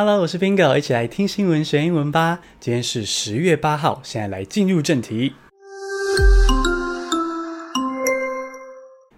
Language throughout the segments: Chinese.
Hello，我是 Bingo，一起来听新闻学英文吧。今天是十月八号，现在来进入正题。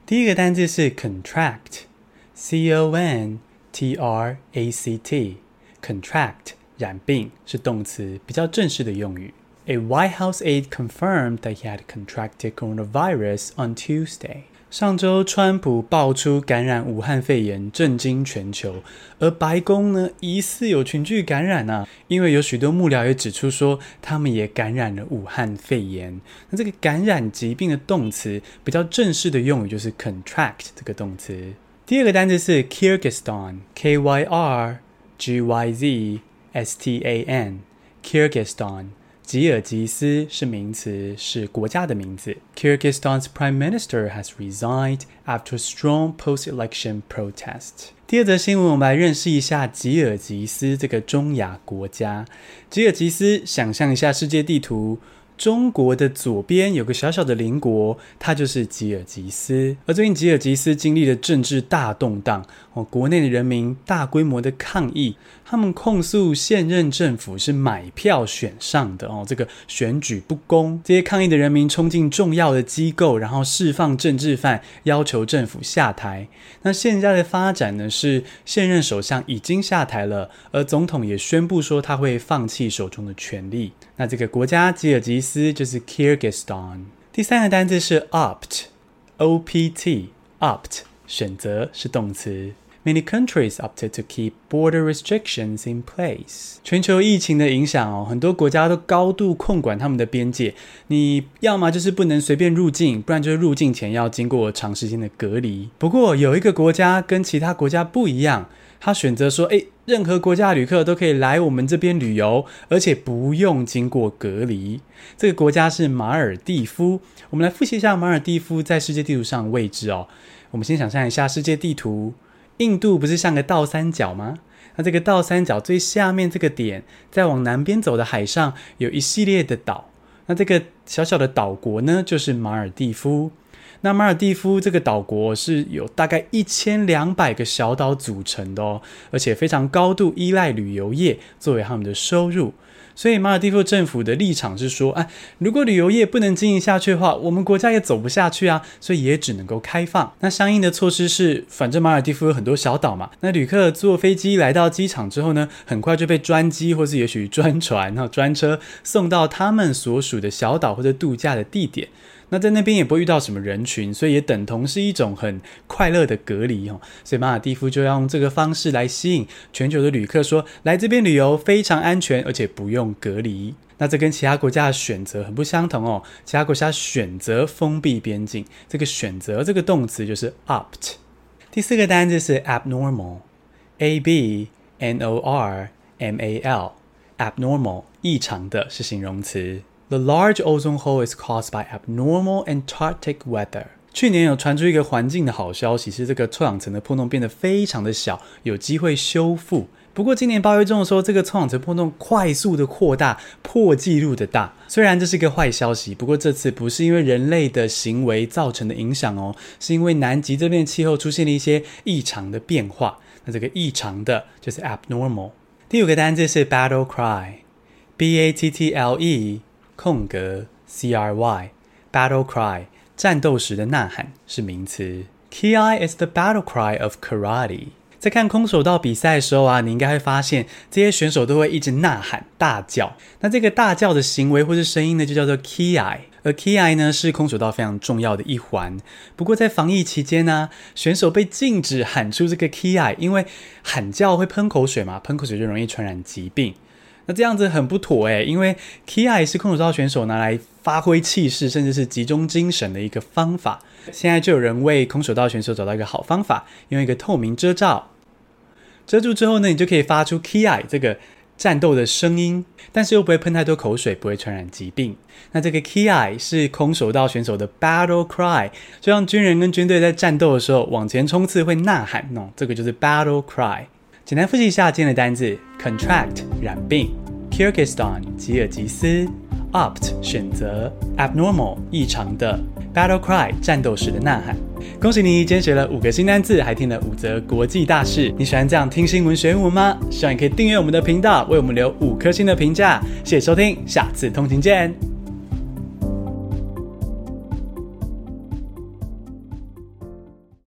第一个单字是 contract，c o n t r a c t，contract 染病是动词，比较正式的用语。A White House aide confirmed that he had contracted coronavirus on Tuesday. 上周，川普爆出感染武汉肺炎，震惊全球。而白宫呢，疑似有群聚感染啊，因为有许多幕僚也指出说，他们也感染了武汉肺炎。那这个感染疾病的动词，比较正式的用语就是 contract 这个动词。第二个单词是 Kyrgyzstan，K Y R G Y Z S T A N，Kyrgyzstan。吉尔吉斯是名词，是国家的名字。Kyrgyzstan's prime minister has resigned after strong post-election protest。第二则新闻，我们来认识一下吉尔吉斯这个中亚国家。吉尔吉斯，想象一下世界地图。中国的左边有个小小的邻国，它就是吉尔吉斯。而最近吉尔吉斯经历了政治大动荡，哦，国内的人民大规模的抗议，他们控诉现任政府是买票选上的哦，这个选举不公。这些抗议的人民冲进重要的机构，然后释放政治犯，要求政府下台。那现在的发展呢，是现任首相已经下台了，而总统也宣布说他会放弃手中的权力。那这个国家吉尔吉斯。就是 Kyrgyzstan。第三个单字是 opt，O-P-T，opt 选择是动词。Many countries opted to keep border restrictions in place。全球疫情的影响哦，很多国家都高度控管他们的边界。你要么就是不能随便入境，不然就是入境前要经过长时间的隔离。不过有一个国家跟其他国家不一样。他选择说：“诶，任何国家旅客都可以来我们这边旅游，而且不用经过隔离。这个国家是马尔地夫。我们来复习一下马尔地夫在世界地图上的位置哦。我们先想象一下世界地图，印度不是像个倒三角吗？那这个倒三角最下面这个点，再往南边走的海上有一系列的岛。那这个小小的岛国呢，就是马尔地夫。”那马尔地夫这个岛国是有大概一千两百个小岛组成的哦，而且非常高度依赖旅游业作为他们的收入，所以马尔地夫政府的立场是说，哎，如果旅游业不能经营下去的话，我们国家也走不下去啊，所以也只能够开放。那相应的措施是，反正马尔地夫有很多小岛嘛，那旅客坐飞机来到机场之后呢，很快就被专机或是也许专船、然后专车送到他们所属的小岛或者度假的地点。那在那边也不会遇到什么人群，所以也等同是一种很快乐的隔离哦。所以马尔地夫就要用这个方式来吸引全球的旅客，说来这边旅游非常安全，而且不用隔离。那这跟其他国家的选择很不相同哦。其他国家选择封闭边境，这个选择这个动词就是 opt。第四个单字是 abnormal，a b n o r m a l，abnormal 异常的是形容词。The large ozone hole is caused by abnormal Antarctic weather。去年有传出一个环境的好消息，是这个臭氧层的破洞变得非常的小，有机会修复。不过今年八月中的时候，这个臭氧层破洞快速的扩大，破纪录的大。虽然这是一个坏消息，不过这次不是因为人类的行为造成的影响哦，是因为南极这边气候出现了一些异常的变化。那这个异常的就是 abnormal。第五个单字是 battle cry，B A T T L E。空格 C R Y battle cry 战斗时的呐喊是名词。Ki is the battle cry of karate。在看空手道比赛的时候啊，你应该会发现这些选手都会一直呐喊大叫。那这个大叫的行为或是声音呢，就叫做 Ki。而 Ki 呢是空手道非常重要的一环。不过在防疫期间呢，选手被禁止喊出这个 Ki，因为喊叫会喷口水嘛，喷口水就容易传染疾病。那这样子很不妥诶，因为 Ki 是空手道选手拿来发挥气势，甚至是集中精神的一个方法。现在就有人为空手道选手找到一个好方法，用一个透明遮罩遮住之后呢，你就可以发出 Ki 这个战斗的声音，但是又不会喷太多口水，不会传染疾病。那这个 Ki 是空手道选手的 Battle Cry，就像军人跟军队在战斗的时候往前冲刺会呐喊，喏，这个就是 Battle Cry。简单复习一下今天的单字：contract 染病，Kyrgyzstan 吉尔吉斯 opt 选择，abnormal 异常的，battle cry 战斗时的呐喊。恭喜你，今天学了五个新单字，还听了五则国际大事。你喜欢这样听新闻学英文吗？希望你可以订阅我们的频道，为我们留五颗星的评价。谢谢收听，下次通勤见。